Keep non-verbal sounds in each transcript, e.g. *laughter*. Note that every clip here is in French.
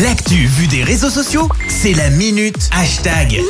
L'actu vue des réseaux sociaux, c'est la minute hashtag.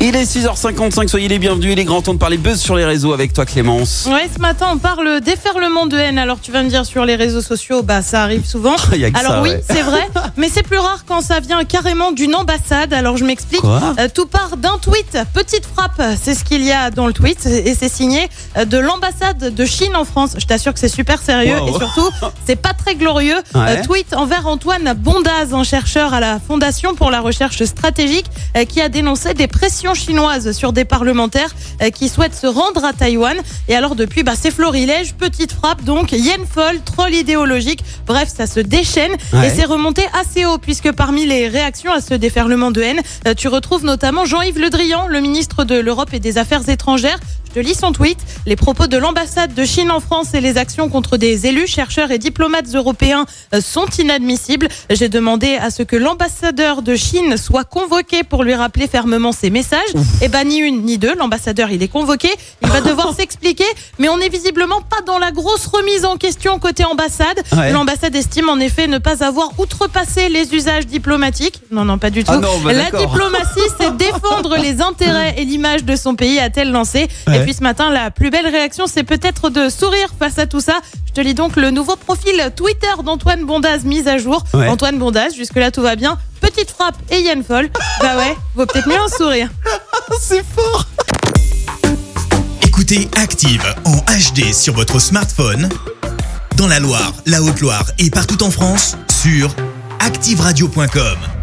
Il est 6h55, soyez les bienvenus. Il est grand temps de parler buzz sur les réseaux avec toi Clémence. Ouais, ce matin, on parle déferlement de haine. Alors, tu vas me dire sur les réseaux sociaux, bah, ça arrive souvent. *laughs* Il y a que Alors, ça, oui, ouais. c'est vrai, *laughs* mais c'est plus rare quand ça vient carrément d'une ambassade. Alors, je m'explique. Quoi Euh, tout part d'un tweet. Petite frappe, c'est ce qu'il y a dans le tweet. Et c'est signé euh, de l'ambassade de Chine en France. Je t'assure que c'est super sérieux. Wow. Et surtout, *laughs* c'est pas très glorieux. Ouais. Euh, tweet envers Antoine Bondaz, un chercheur à la Fondation pour la recherche stratégique, euh, qui a dénoncé des pressions chinoises sur des parlementaires euh, qui souhaitent se rendre à Taïwan. Et alors depuis, bah, c'est florilège, petite frappe donc, yen folle, troll idéologique. Bref, ça se déchaîne Ouais. et c'est remonté assez haut puisque parmi les réactions à ce déferlement de haine, euh, tu retrouves notamment Jean-Yves Le Drian, le ministre de l'Europe et des Affaires étrangères. Je lis son tweet. Les propos de l'ambassade de Chine en France et les actions contre des élus, chercheurs et diplomates européens euh, sont inadmissibles. J'ai demandé à ce que l'ambassadeur de Chine soit convoqué pour lui rappeler fermement ses messages. Et ben ni une ni deux, l'ambassadeur il est convoqué, il va *laughs* devoir s'expliquer, mais on n'est visiblement pas dans la grosse remise en question côté ambassade. Ouais. L'ambassade estime en effet ne pas avoir outrepassé les usages diplomatiques. Non non pas du tout. Ah non, bah La diplomatie, c'est *laughs* défendre les intérêts et l'image de son pays, a-t-elle lancé. Ouais. Et puis ce matin, la plus belle réaction, c'est peut-être de sourire face à tout ça. Je te lis donc le nouveau profil Twitter d'Antoine Bondaz mis à jour. Ouais. Antoine Bondaz, jusque-là tout va bien. Petite frappe et Yann Foll. Bah ouais, vaut peut-être mieux un sourire. *laughs* C'est fort Écoutez Active en HD sur votre smartphone, dans la Loire, la Haute-Loire et partout en France, sur activeradio.com.